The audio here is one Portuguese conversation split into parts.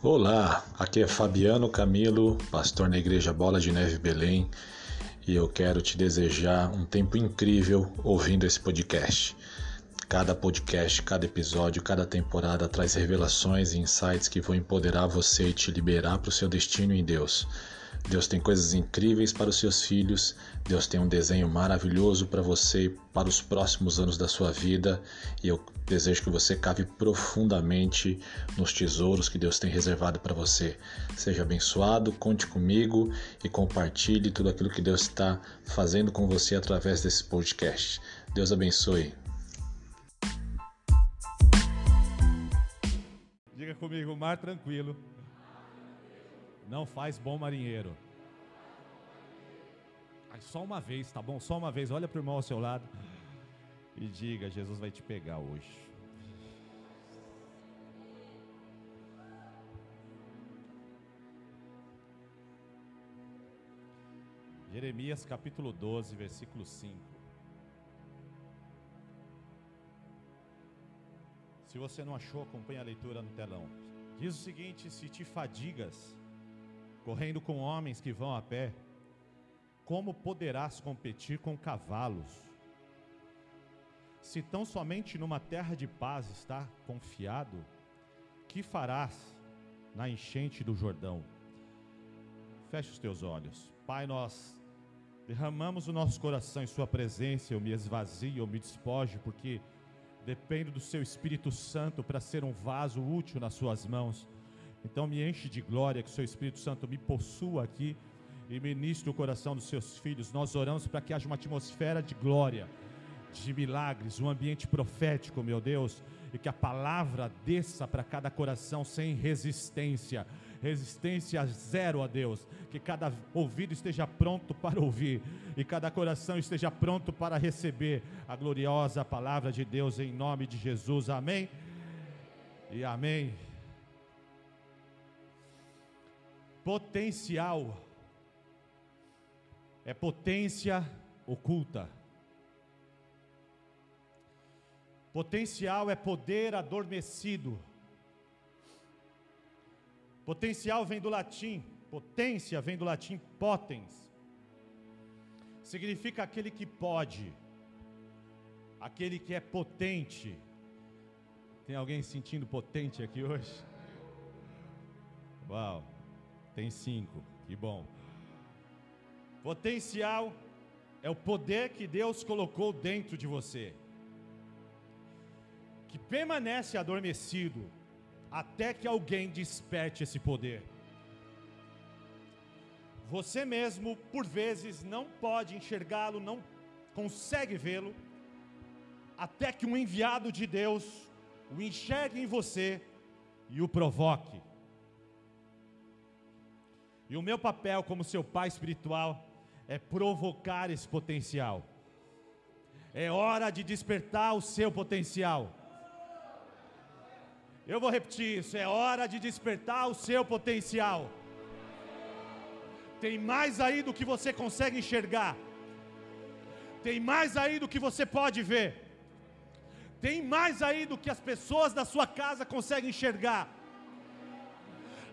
Olá, aqui é Fabiano Camilo, pastor na Igreja Bola de Neve Belém, e eu quero te desejar um tempo incrível ouvindo esse podcast. Cada podcast, cada episódio, cada temporada traz revelações e insights que vão empoderar você e te liberar para o seu destino em Deus. Deus tem coisas incríveis para os seus filhos, Deus tem um desenho maravilhoso para você e para os próximos anos da sua vida, e eu desejo que você cave profundamente nos tesouros que Deus tem reservado para você. Seja abençoado, conte comigo e compartilhe tudo aquilo que Deus está fazendo com você através desse podcast. Deus abençoe. Diga comigo, mar tranquilo não faz bom marinheiro. Aí só uma vez, tá bom? Só uma vez. Olha para o irmão ao seu lado e diga: Jesus vai te pegar hoje. Jeremias capítulo 12, versículo 5. Se você não achou, acompanhe a leitura no telão. Diz o seguinte: Se te fadigas, correndo com homens que vão a pé, como poderás competir com cavalos? Se tão somente numa terra de paz está confiado, que farás na enchente do Jordão? Feche os teus olhos. Pai, nós derramamos o nosso coração em Sua presença. Eu me esvazio, eu me despojo, porque dependo do Seu Espírito Santo para ser um vaso útil nas Suas mãos. Então me enche de glória, que o seu Espírito Santo me possua aqui e ministre o coração dos seus filhos. Nós oramos para que haja uma atmosfera de glória, de milagres, um ambiente profético, meu Deus, e que a palavra desça para cada coração sem resistência. Resistência zero a Deus, que cada ouvido esteja pronto para ouvir e cada coração esteja pronto para receber a gloriosa palavra de Deus em nome de Jesus. Amém. E amém. Potencial é potência oculta. Potencial é poder adormecido. Potencial vem do latim, potência vem do latim potens. Significa aquele que pode, aquele que é potente. Tem alguém sentindo potente aqui hoje? Uau! Tem cinco, que bom. Potencial é o poder que Deus colocou dentro de você, que permanece adormecido até que alguém desperte esse poder. Você mesmo, por vezes, não pode enxergá-lo, não consegue vê-lo, até que um enviado de Deus o enxergue em você e o provoque. E o meu papel como seu pai espiritual é provocar esse potencial. É hora de despertar o seu potencial. Eu vou repetir isso: é hora de despertar o seu potencial. Tem mais aí do que você consegue enxergar. Tem mais aí do que você pode ver. Tem mais aí do que as pessoas da sua casa conseguem enxergar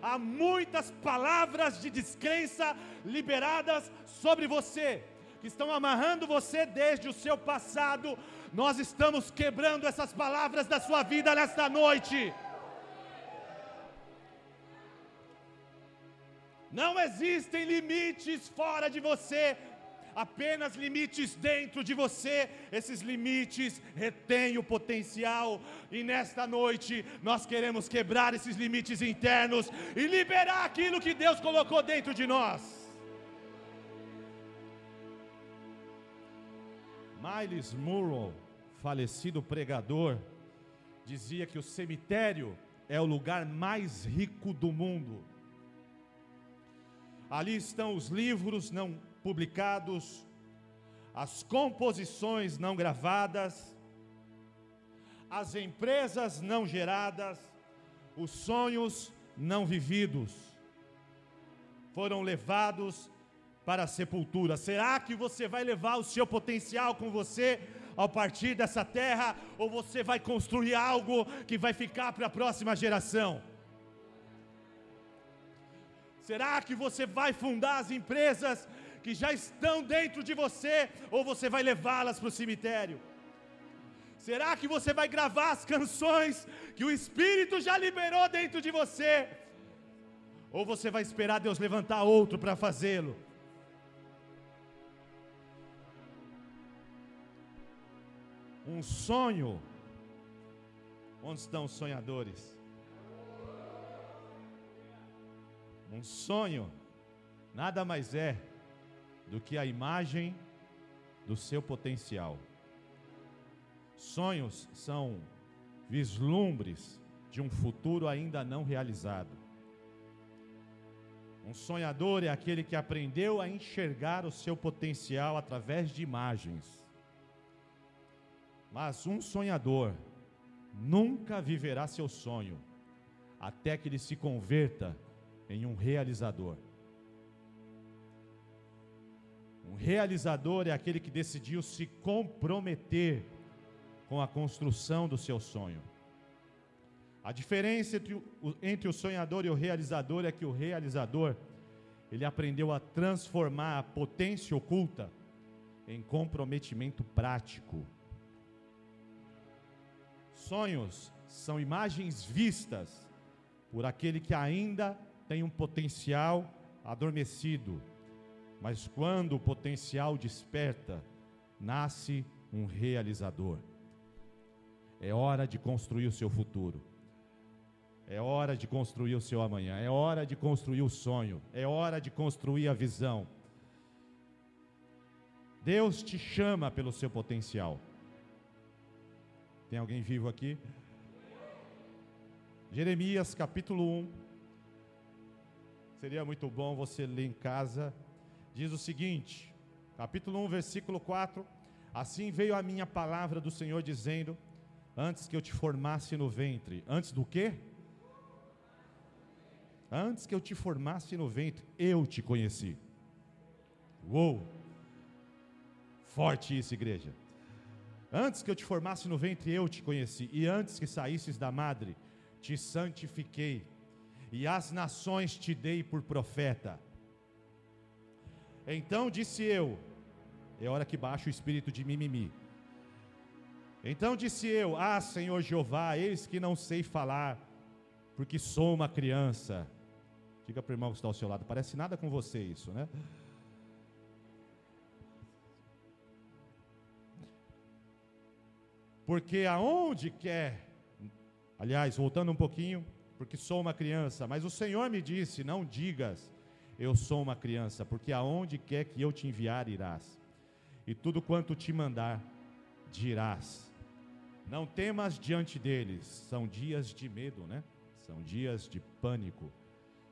há muitas palavras de descrença liberadas sobre você, que estão amarrando você desde o seu passado. Nós estamos quebrando essas palavras da sua vida nesta noite. Não existem limites fora de você apenas limites dentro de você, esses limites retêm o potencial, e nesta noite nós queremos quebrar esses limites internos e liberar aquilo que Deus colocou dentro de nós. Miles Murrow, falecido pregador, dizia que o cemitério é o lugar mais rico do mundo. Ali estão os livros não publicados, as composições não gravadas, as empresas não geradas, os sonhos não vividos foram levados para a sepultura. Será que você vai levar o seu potencial com você ao partir dessa terra ou você vai construir algo que vai ficar para a próxima geração? Será que você vai fundar as empresas que já estão dentro de você ou você vai levá-las para o cemitério? Será que você vai gravar as canções que o Espírito já liberou dentro de você? Ou você vai esperar Deus levantar outro para fazê-lo? Um sonho. Onde estão os sonhadores? Um sonho nada mais é do que a imagem do seu potencial. Sonhos são vislumbres de um futuro ainda não realizado. Um sonhador é aquele que aprendeu a enxergar o seu potencial através de imagens. Mas um sonhador nunca viverá seu sonho até que ele se converta em um realizador. Um realizador é aquele que decidiu se comprometer com a construção do seu sonho. A diferença entre o, entre o sonhador e o realizador é que o realizador ele aprendeu a transformar a potência oculta em comprometimento prático. Sonhos são imagens vistas por aquele que ainda tem um potencial adormecido, mas quando o potencial desperta, nasce um realizador. É hora de construir o seu futuro. É hora de construir o seu amanhã. É hora de construir o sonho. É hora de construir a visão. Deus te chama pelo seu potencial. Tem alguém vivo aqui? Jeremias capítulo 1. Seria muito bom você ler em casa. Diz o seguinte, capítulo 1, versículo 4: Assim veio a minha palavra do Senhor dizendo: Antes que eu te formasse no ventre, antes do quê? Antes que eu te formasse no ventre, eu te conheci. Uou! Forte isso, igreja. Antes que eu te formasse no ventre, eu te conheci, e antes que saísses da madre, te santifiquei, e as nações te dei por profeta. Então disse eu: é hora que baixa o espírito de mimimi. Então disse eu: Ah, Senhor Jeová, eis que não sei falar, porque sou uma criança. Diga para o irmão que está ao seu lado, parece nada com você isso, né? Porque aonde quer, aliás, voltando um pouquinho, porque sou uma criança, mas o Senhor me disse: não digas, eu sou uma criança, porque aonde quer que eu te enviar, irás, e tudo quanto te mandar, dirás. Não temas diante deles, são dias de medo, né? São dias de pânico,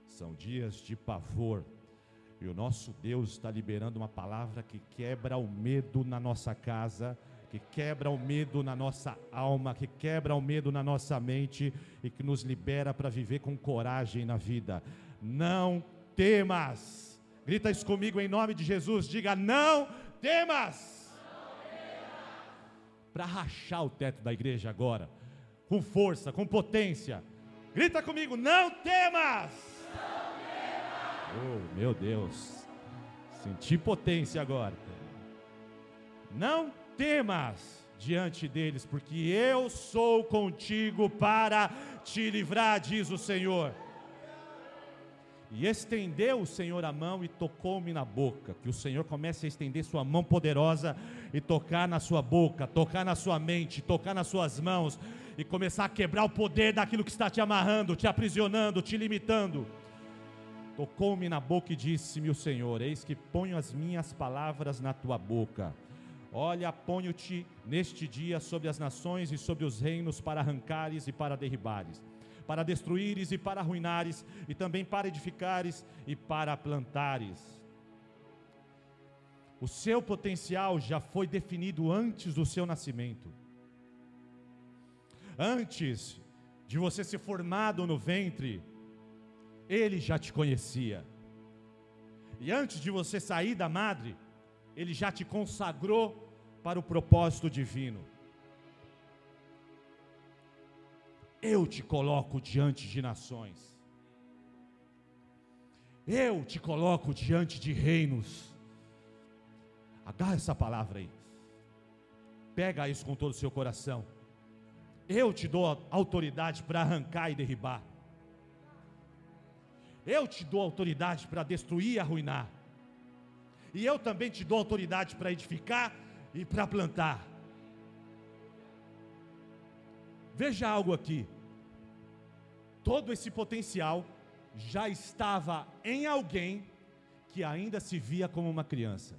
são dias de pavor. E o nosso Deus está liberando uma palavra que quebra o medo na nossa casa, que quebra o medo na nossa alma, que quebra o medo na nossa mente e que nos libera para viver com coragem na vida. Não temas. Grita isso comigo em nome de Jesus. Diga: Não temas. Para rachar o teto da igreja agora, com força, com potência. Grita comigo: Não temas. Não temas. Oh, meu Deus. Senti potência agora. Não temas diante deles, porque eu sou contigo para te livrar, diz o Senhor. E estendeu o Senhor a mão e tocou-me na boca. Que o Senhor comece a estender sua mão poderosa e tocar na sua boca, tocar na sua mente, tocar nas suas mãos e começar a quebrar o poder daquilo que está te amarrando, te aprisionando, te limitando. Tocou-me na boca e disse-me o Senhor: Eis que ponho as minhas palavras na tua boca. Olha, ponho-te neste dia sobre as nações e sobre os reinos para arrancares e para derribares para destruíres e para arruinares, e também para edificares e para plantares. O seu potencial já foi definido antes do seu nascimento. Antes de você ser formado no ventre, ele já te conhecia. E antes de você sair da madre, ele já te consagrou para o propósito divino. Eu te coloco diante de nações. Eu te coloco diante de reinos. Agarra essa palavra aí. Pega isso com todo o seu coração. Eu te dou autoridade para arrancar e derribar. Eu te dou autoridade para destruir e arruinar. E eu também te dou autoridade para edificar e para plantar. Veja algo aqui. Todo esse potencial já estava em alguém que ainda se via como uma criança.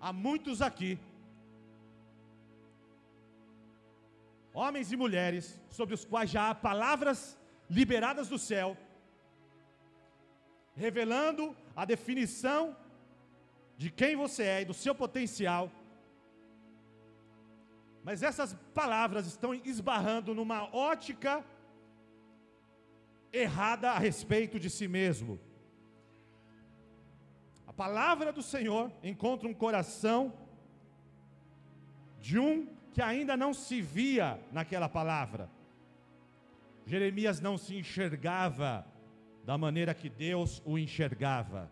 Há muitos aqui, homens e mulheres, sobre os quais já há palavras liberadas do céu, revelando a definição de quem você é e do seu potencial. Mas essas palavras estão esbarrando numa ótica errada a respeito de si mesmo. A palavra do Senhor encontra um coração de um que ainda não se via naquela palavra. Jeremias não se enxergava da maneira que Deus o enxergava.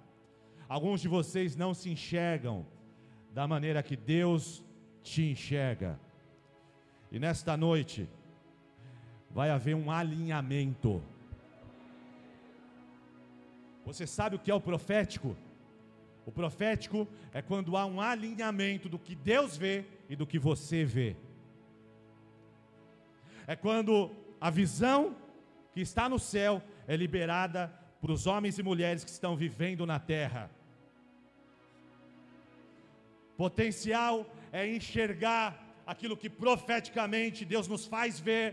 Alguns de vocês não se enxergam da maneira que Deus te enxerga. E nesta noite vai haver um alinhamento. Você sabe o que é o profético? O profético é quando há um alinhamento do que Deus vê e do que você vê. É quando a visão que está no céu é liberada para os homens e mulheres que estão vivendo na terra. Potencial é enxergar aquilo que profeticamente Deus nos faz ver.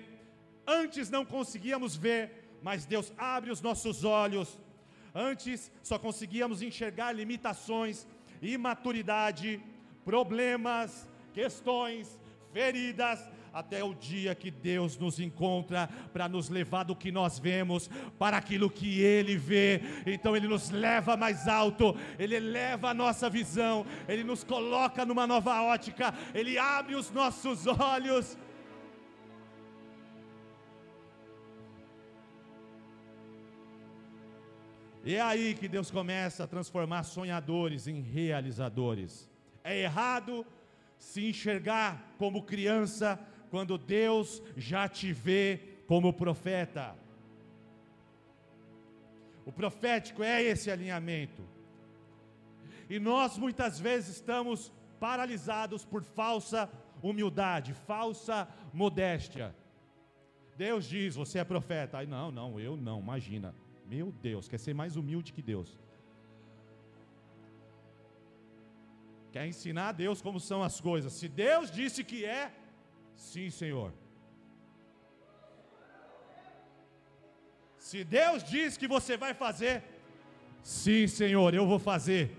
Antes não conseguíamos ver, mas Deus abre os nossos olhos Antes só conseguíamos enxergar limitações, imaturidade, problemas, questões, feridas, até o dia que Deus nos encontra para nos levar do que nós vemos para aquilo que Ele vê. Então Ele nos leva mais alto, Ele eleva a nossa visão, Ele nos coloca numa nova ótica, Ele abre os nossos olhos. E é aí que Deus começa a transformar sonhadores em realizadores. É errado se enxergar como criança quando Deus já te vê como profeta. O profético é esse alinhamento. E nós muitas vezes estamos paralisados por falsa humildade, falsa modéstia. Deus diz: Você é profeta. Aí, não, não, eu não, imagina. Meu Deus, quer ser mais humilde que Deus. Quer ensinar a Deus como são as coisas. Se Deus disse que é, sim, Senhor. Se Deus diz que você vai fazer, sim, Senhor, eu vou fazer.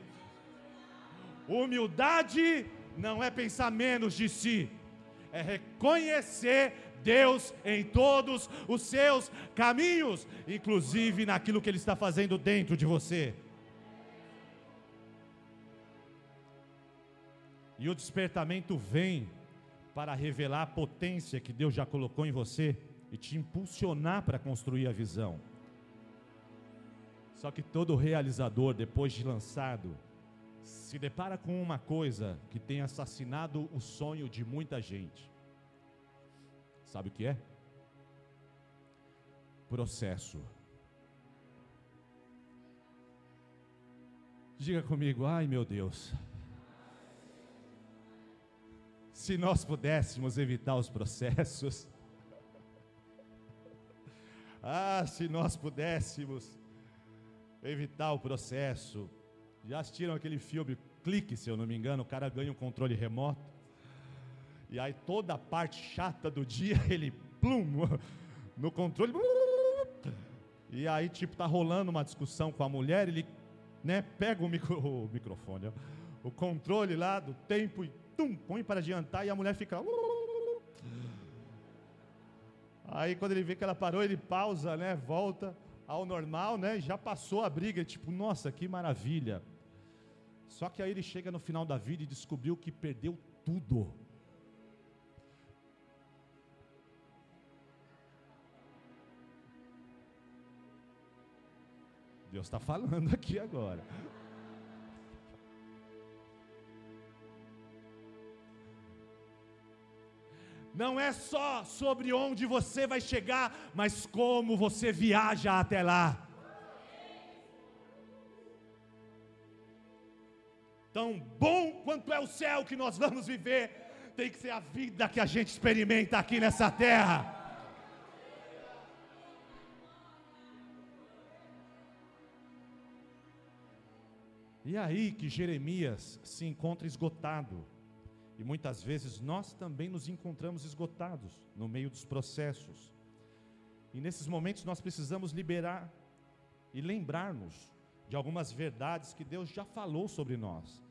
Humildade não é pensar menos de si, é reconhecer Deus em todos os seus caminhos, inclusive naquilo que Ele está fazendo dentro de você. E o despertamento vem para revelar a potência que Deus já colocou em você e te impulsionar para construir a visão. Só que todo realizador, depois de lançado, se depara com uma coisa que tem assassinado o sonho de muita gente. Sabe o que é? Processo. Diga comigo, ai meu Deus. Se nós pudéssemos evitar os processos. Ah, se nós pudéssemos evitar o processo. Já assistiram aquele filme Clique, se eu não me engano, o cara ganha um controle remoto. E aí toda a parte chata do dia, ele plum no controle. E aí tipo tá rolando uma discussão com a mulher, ele né, pega o, micro, o microfone, ó, o controle lá do tempo e tum, põe para adiantar e a mulher fica. Aí quando ele vê que ela parou, ele pausa, né? Volta ao normal, né? Já passou a briga, tipo, nossa, que maravilha. Só que aí ele chega no final da vida e descobriu que perdeu tudo. Deus está falando aqui agora. Não é só sobre onde você vai chegar, mas como você viaja até lá. Tão bom quanto é o céu que nós vamos viver, tem que ser a vida que a gente experimenta aqui nessa terra. E é aí que Jeremias se encontra esgotado. E muitas vezes nós também nos encontramos esgotados no meio dos processos. E nesses momentos nós precisamos liberar e lembrar-nos de algumas verdades que Deus já falou sobre nós.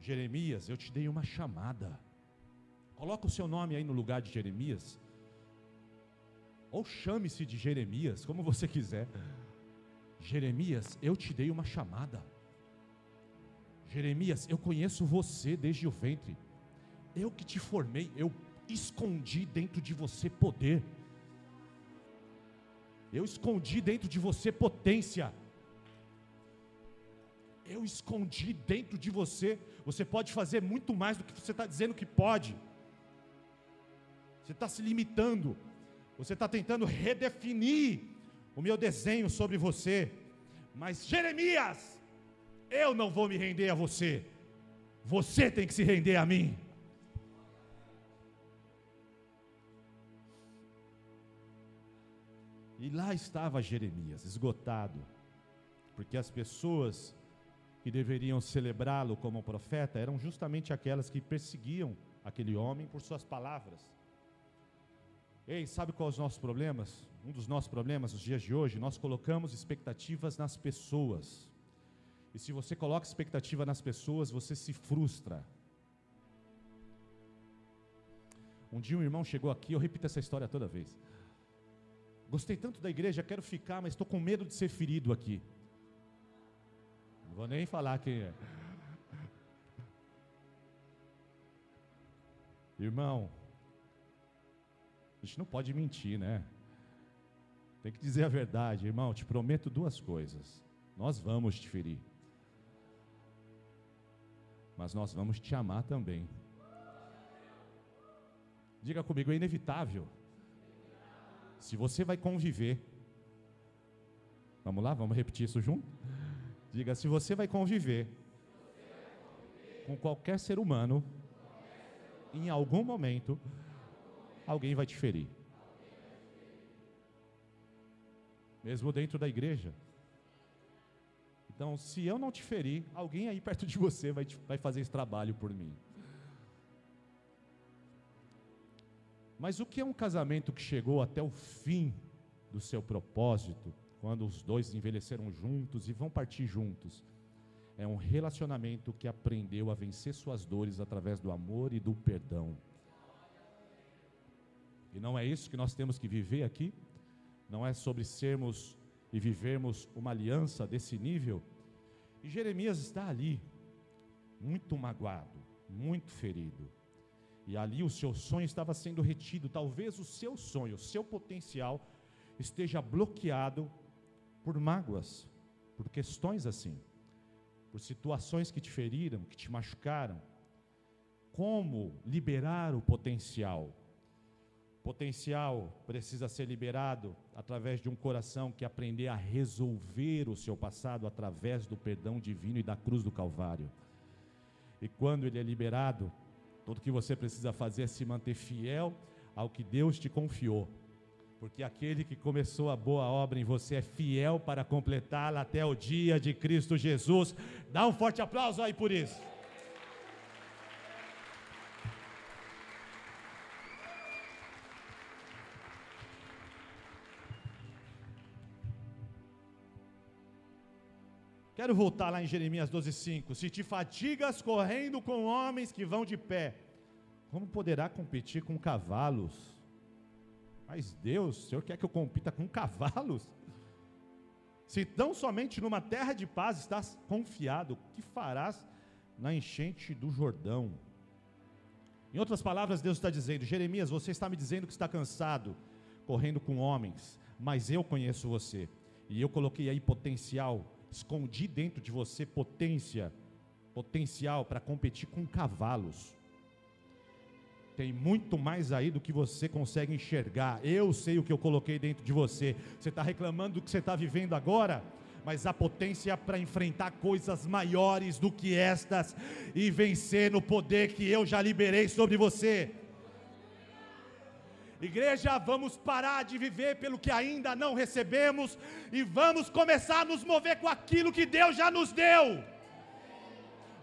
Jeremias, eu te dei uma chamada. Coloca o seu nome aí no lugar de Jeremias. Ou chame-se de Jeremias, como você quiser. Jeremias, eu te dei uma chamada. Jeremias, eu conheço você desde o ventre. Eu que te formei, eu escondi dentro de você poder. Eu escondi dentro de você potência. Eu escondi dentro de você. Você pode fazer muito mais do que você está dizendo que pode. Você está se limitando. Você está tentando redefinir o meu desenho sobre você. Mas Jeremias, eu não vou me render a você. Você tem que se render a mim. E lá estava Jeremias, esgotado, porque as pessoas que deveriam celebrá-lo como profeta eram justamente aquelas que perseguiam aquele homem por suas palavras. Ei, sabe quais os nossos problemas? Um dos nossos problemas nos dias de hoje, nós colocamos expectativas nas pessoas. E se você coloca expectativa nas pessoas, você se frustra. Um dia um irmão chegou aqui, eu repito essa história toda vez. Gostei tanto da igreja, quero ficar, mas estou com medo de ser ferido aqui. Não vou nem falar quem é. Irmão, a gente não pode mentir, né? Tem que dizer a verdade, irmão. Te prometo duas coisas. Nós vamos te ferir, mas nós vamos te amar também. Diga comigo, é inevitável. Se você vai conviver, vamos lá, vamos repetir isso junto? Diga, se você vai conviver com qualquer ser humano, em algum momento, alguém vai te ferir. Mesmo dentro da igreja. Então, se eu não te ferir, alguém aí perto de você vai, te, vai fazer esse trabalho por mim. Mas o que é um casamento que chegou até o fim do seu propósito, quando os dois envelheceram juntos e vão partir juntos? É um relacionamento que aprendeu a vencer suas dores através do amor e do perdão. E não é isso que nós temos que viver aqui? Não é sobre sermos e vivermos uma aliança desse nível? E Jeremias está ali, muito magoado, muito ferido. E ali o seu sonho estava sendo retido. Talvez o seu sonho, o seu potencial esteja bloqueado por mágoas, por questões assim, por situações que te feriram, que te machucaram. Como liberar o potencial? Potencial precisa ser liberado através de um coração que aprender a resolver o seu passado através do perdão divino e da cruz do Calvário. E quando ele é liberado, tudo que você precisa fazer é se manter fiel ao que Deus te confiou. Porque aquele que começou a boa obra em você é fiel para completá-la até o dia de Cristo Jesus. Dá um forte aplauso aí por isso. Quero voltar lá em Jeremias 12,5. Se te fatigas correndo com homens que vão de pé, como poderá competir com cavalos? Mas Deus, o Senhor quer que eu compita com cavalos? Se tão somente numa terra de paz estás confiado, o que farás na enchente do Jordão? Em outras palavras, Deus está dizendo: Jeremias, você está me dizendo que está cansado, correndo com homens, mas eu conheço você E eu coloquei aí potencial, escondi dentro de você potência, potencial para competir com cavalos. Tem muito mais aí do que você consegue enxergar. Eu sei o que eu coloquei dentro de você. Você está reclamando do que você está vivendo agora? mas a potência para enfrentar coisas maiores do que estas e vencer no poder que eu já liberei sobre você. Igreja, vamos parar de viver pelo que ainda não recebemos e vamos começar a nos mover com aquilo que Deus já nos deu.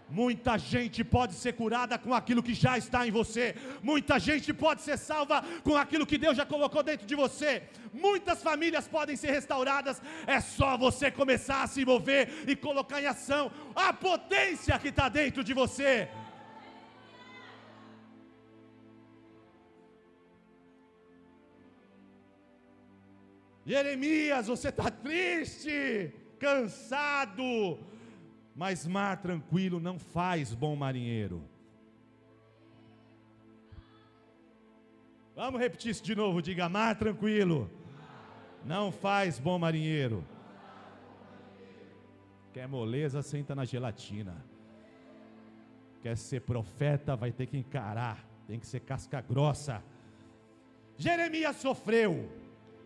Muita gente pode ser curada com aquilo que já está em você. Muita gente pode ser salva com aquilo que Deus já colocou dentro de você. Muitas famílias podem ser restauradas. É só você começar a se mover e colocar em ação a potência que está dentro de você. Jeremias, você está triste, cansado mas mar tranquilo não faz bom marinheiro. Vamos repetir isso de novo, diga mar tranquilo. Não faz bom marinheiro. Quer moleza, senta na gelatina. Quer ser profeta, vai ter que encarar. Tem que ser casca grossa. Jeremias sofreu.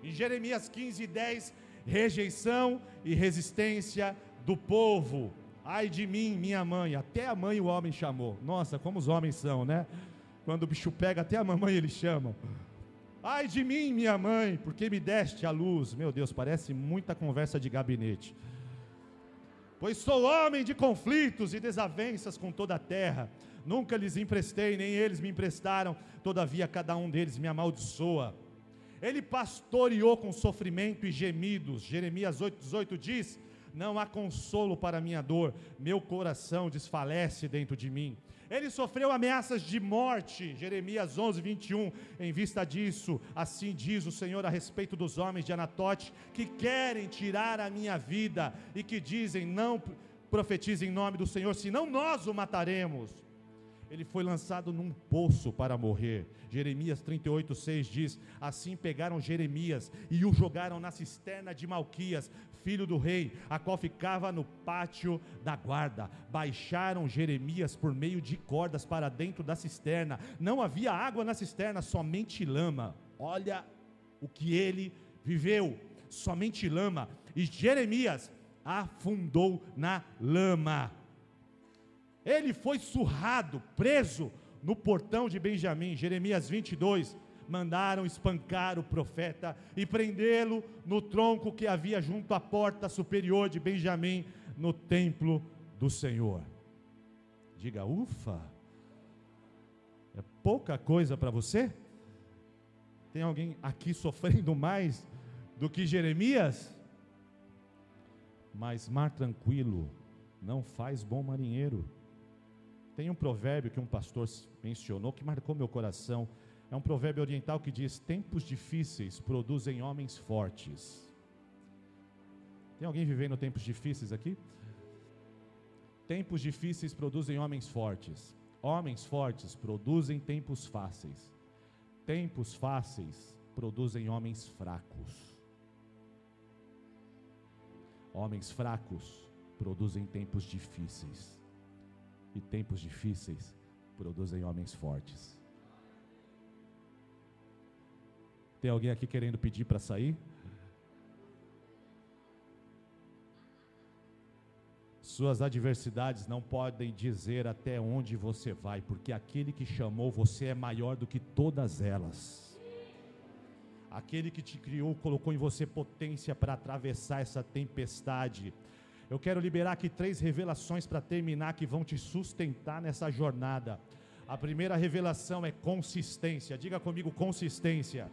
Em Jeremias 15, 10, rejeição e resistência do povo. Ai de mim, minha mãe. Até a mãe o homem chamou. Nossa, como os homens são, né? Quando o bicho pega, até a mamãe eles chamam. Ai de mim, minha mãe, porque me deste a luz. Meu Deus, parece muita conversa de gabinete. Pois sou homem de conflitos e desavenças com toda a terra. Nunca lhes emprestei, nem eles me emprestaram. Todavia, cada um deles me amaldiçoa. Ele pastoreou com sofrimento e gemidos. Jeremias 8,18 diz não há consolo para minha dor, meu coração desfalece dentro de mim. Ele sofreu ameaças de morte, Jeremias 11, 21. Em vista disso, assim diz o Senhor a respeito dos homens de Anatote que querem tirar a minha vida e que dizem: Não profetize em nome do Senhor, senão nós o mataremos ele foi lançado num poço para morrer. Jeremias 38, 6 diz: Assim pegaram Jeremias e o jogaram na cisterna de Malquias, filho do rei, a qual ficava no pátio da guarda. Baixaram Jeremias por meio de cordas para dentro da cisterna. Não havia água na cisterna, somente lama. Olha o que ele viveu, somente lama. E Jeremias afundou na lama. Ele foi surrado, preso no portão de Benjamim, Jeremias 22. Mandaram espancar o profeta e prendê-lo no tronco que havia junto à porta superior de Benjamim, no templo do Senhor. Diga, ufa! É pouca coisa para você? Tem alguém aqui sofrendo mais do que Jeremias? Mas mar tranquilo não faz bom marinheiro. Tem um provérbio que um pastor mencionou que marcou meu coração. É um provérbio oriental que diz: Tempos difíceis produzem homens fortes. Tem alguém vivendo tempos difíceis aqui? Tempos difíceis produzem homens fortes. Homens fortes produzem tempos fáceis. Tempos fáceis produzem homens fracos. Homens fracos produzem tempos difíceis e tempos difíceis produzem homens fortes. Tem alguém aqui querendo pedir para sair? Suas adversidades não podem dizer até onde você vai, porque aquele que chamou você é maior do que todas elas. Aquele que te criou colocou em você potência para atravessar essa tempestade. Eu quero liberar aqui três revelações para terminar que vão te sustentar nessa jornada. A primeira revelação é consistência. Diga comigo, consistência.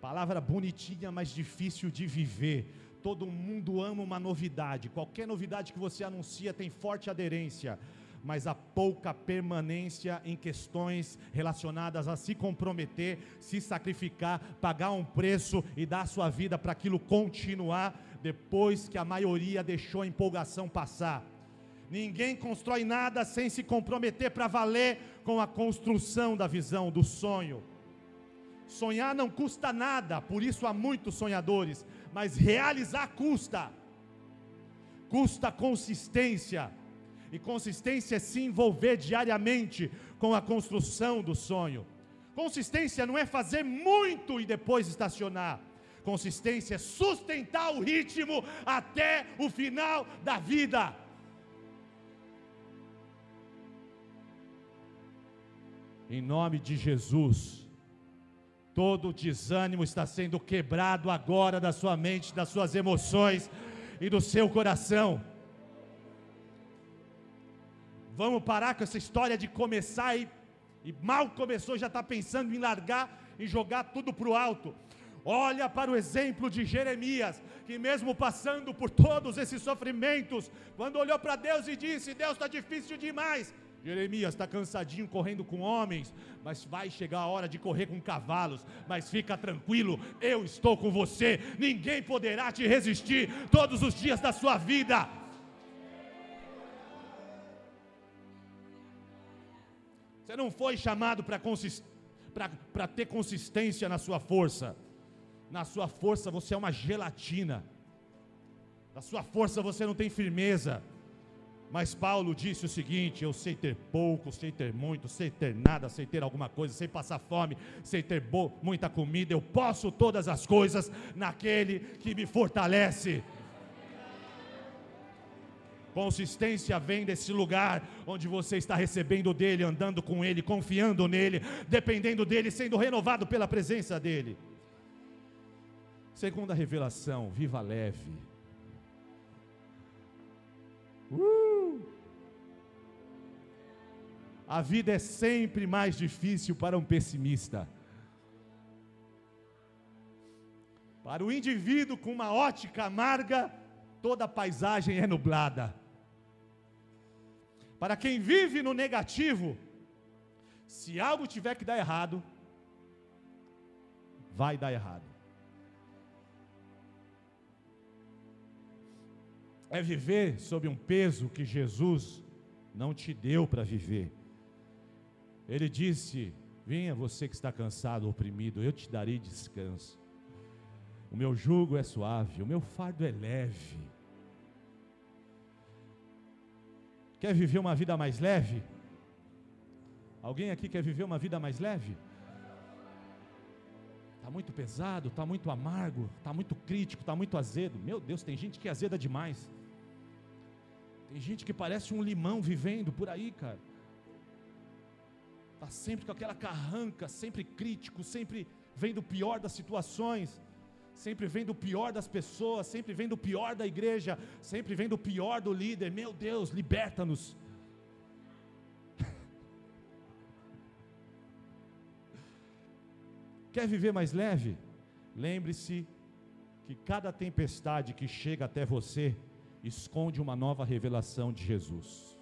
Palavra bonitinha, mas difícil de viver. Todo mundo ama uma novidade. Qualquer novidade que você anuncia tem forte aderência mas há pouca permanência em questões relacionadas a se comprometer, se sacrificar, pagar um preço e dar sua vida para aquilo continuar depois que a maioria deixou a empolgação passar. Ninguém constrói nada sem se comprometer para valer com a construção da visão, do sonho. Sonhar não custa nada, por isso há muitos sonhadores, mas realizar custa. Custa consistência. E consistência é se envolver diariamente com a construção do sonho. Consistência não é fazer muito e depois estacionar. Consistência é sustentar o ritmo até o final da vida. Em nome de Jesus, todo desânimo está sendo quebrado agora da sua mente, das suas emoções e do seu coração. Vamos parar com essa história de começar e, e mal começou, já está pensando em largar e jogar tudo para o alto. Olha para o exemplo de Jeremias, que mesmo passando por todos esses sofrimentos, quando olhou para Deus e disse: Deus está difícil demais. Jeremias está cansadinho correndo com homens, mas vai chegar a hora de correr com cavalos. Mas fica tranquilo, eu estou com você. Ninguém poderá te resistir todos os dias da sua vida. Você não foi chamado para consist... ter consistência na sua força na sua força você é uma gelatina, na sua força você não tem firmeza. Mas Paulo disse o seguinte: Eu sei ter pouco, sei ter muito, sei ter nada, sei ter alguma coisa, sei passar fome, sei ter muita comida. Eu posso todas as coisas naquele que me fortalece. Consistência vem desse lugar onde você está recebendo dele, andando com ele, confiando nele, dependendo dele, sendo renovado pela presença dele. Segunda revelação, viva leve. Uh! A vida é sempre mais difícil para um pessimista. Para o indivíduo com uma ótica amarga, toda a paisagem é nublada. Para quem vive no negativo, se algo tiver que dar errado, vai dar errado. É viver sob um peso que Jesus não te deu para viver. Ele disse: Venha você que está cansado, oprimido, eu te darei descanso. O meu jugo é suave, o meu fardo é leve. Quer viver uma vida mais leve? Alguém aqui quer viver uma vida mais leve? Está muito pesado, está muito amargo, está muito crítico, está muito azedo. Meu Deus, tem gente que é azeda demais. Tem gente que parece um limão vivendo por aí, cara. Está sempre com aquela carranca, sempre crítico, sempre vendo o pior das situações, sempre vendo o pior das pessoas, sempre vendo o pior da igreja, sempre vendo o pior do líder. Meu Deus, liberta-nos. Quer viver mais leve? Lembre-se que cada tempestade que chega até você, esconde uma nova revelação de Jesus.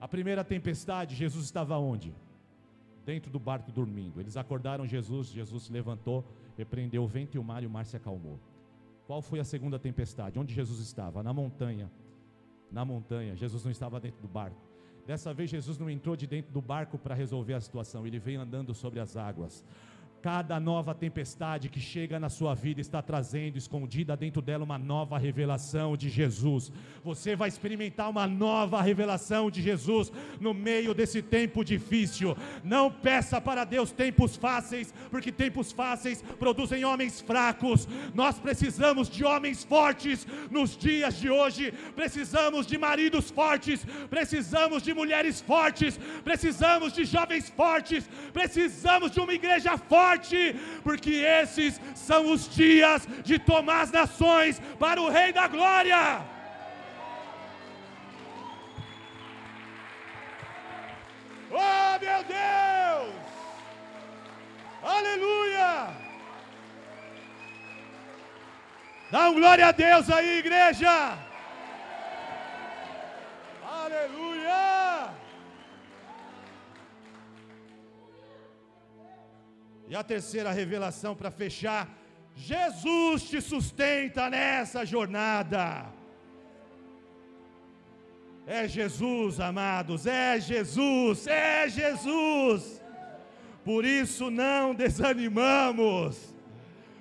A primeira tempestade, Jesus estava onde? Dentro do barco dormindo. Eles acordaram Jesus, Jesus se levantou, repreendeu o vento e o mar e o mar se acalmou. Qual foi a segunda tempestade? Onde Jesus estava? Na montanha. Na montanha. Jesus não estava dentro do barco. Dessa vez Jesus não entrou de dentro do barco para resolver a situação, ele veio andando sobre as águas. Cada nova tempestade que chega na sua vida está trazendo escondida dentro dela uma nova revelação de Jesus. Você vai experimentar uma nova revelação de Jesus no meio desse tempo difícil. Não peça para Deus tempos fáceis, porque tempos fáceis produzem homens fracos. Nós precisamos de homens fortes nos dias de hoje. Precisamos de maridos fortes, precisamos de mulheres fortes, precisamos de jovens fortes, precisamos de uma igreja forte forte, porque esses são os dias de tomar as nações para o Rei da Glória. Oh meu Deus! Aleluia! Dá um glória a Deus aí, igreja! Aleluia! E a terceira revelação para fechar: Jesus te sustenta nessa jornada. É Jesus, amados, é Jesus, é Jesus. Por isso não desanimamos.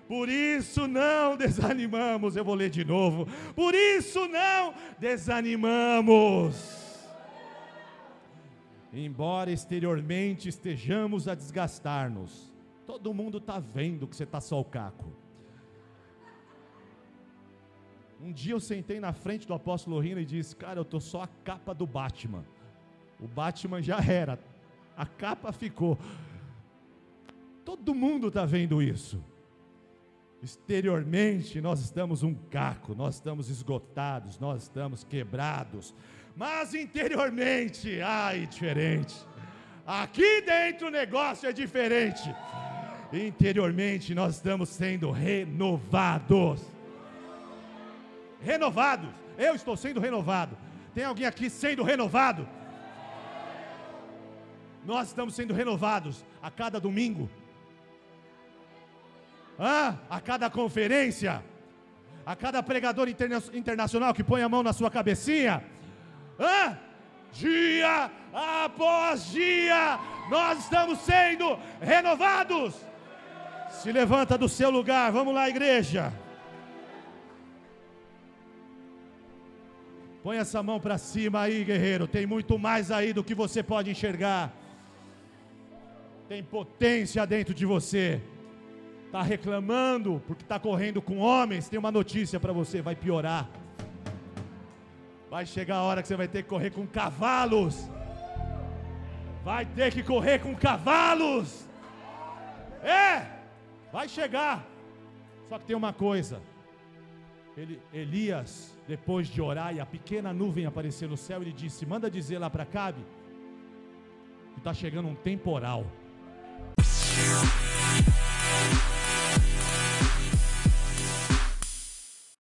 Por isso não desanimamos. Eu vou ler de novo. Por isso não desanimamos. Embora exteriormente estejamos a desgastar-nos, todo mundo está vendo que você está só o caco. Um dia eu sentei na frente do apóstolo Rino e disse: Cara, eu estou só a capa do Batman. O Batman já era, a capa ficou. Todo mundo está vendo isso. Exteriormente nós estamos um caco, nós estamos esgotados, nós estamos quebrados, mas interiormente, ai, diferente. Aqui dentro o negócio é diferente. Interiormente nós estamos sendo renovados. Renovados. Eu estou sendo renovado. Tem alguém aqui sendo renovado? Nós estamos sendo renovados a cada domingo ah, a cada conferência, a cada pregador interna internacional que põe a mão na sua cabecinha, ah, dia após dia, nós estamos sendo renovados. Se levanta do seu lugar, vamos lá, igreja. Põe essa mão para cima aí, guerreiro. Tem muito mais aí do que você pode enxergar. Tem potência dentro de você está reclamando porque está correndo com homens, tem uma notícia para você: vai piorar. Vai chegar a hora que você vai ter que correr com cavalos. Vai ter que correr com cavalos. É, vai chegar. Só que tem uma coisa. Ele, Elias, depois de orar e a pequena nuvem aparecer no céu, ele disse: Manda dizer lá para Cabe que está chegando um temporal.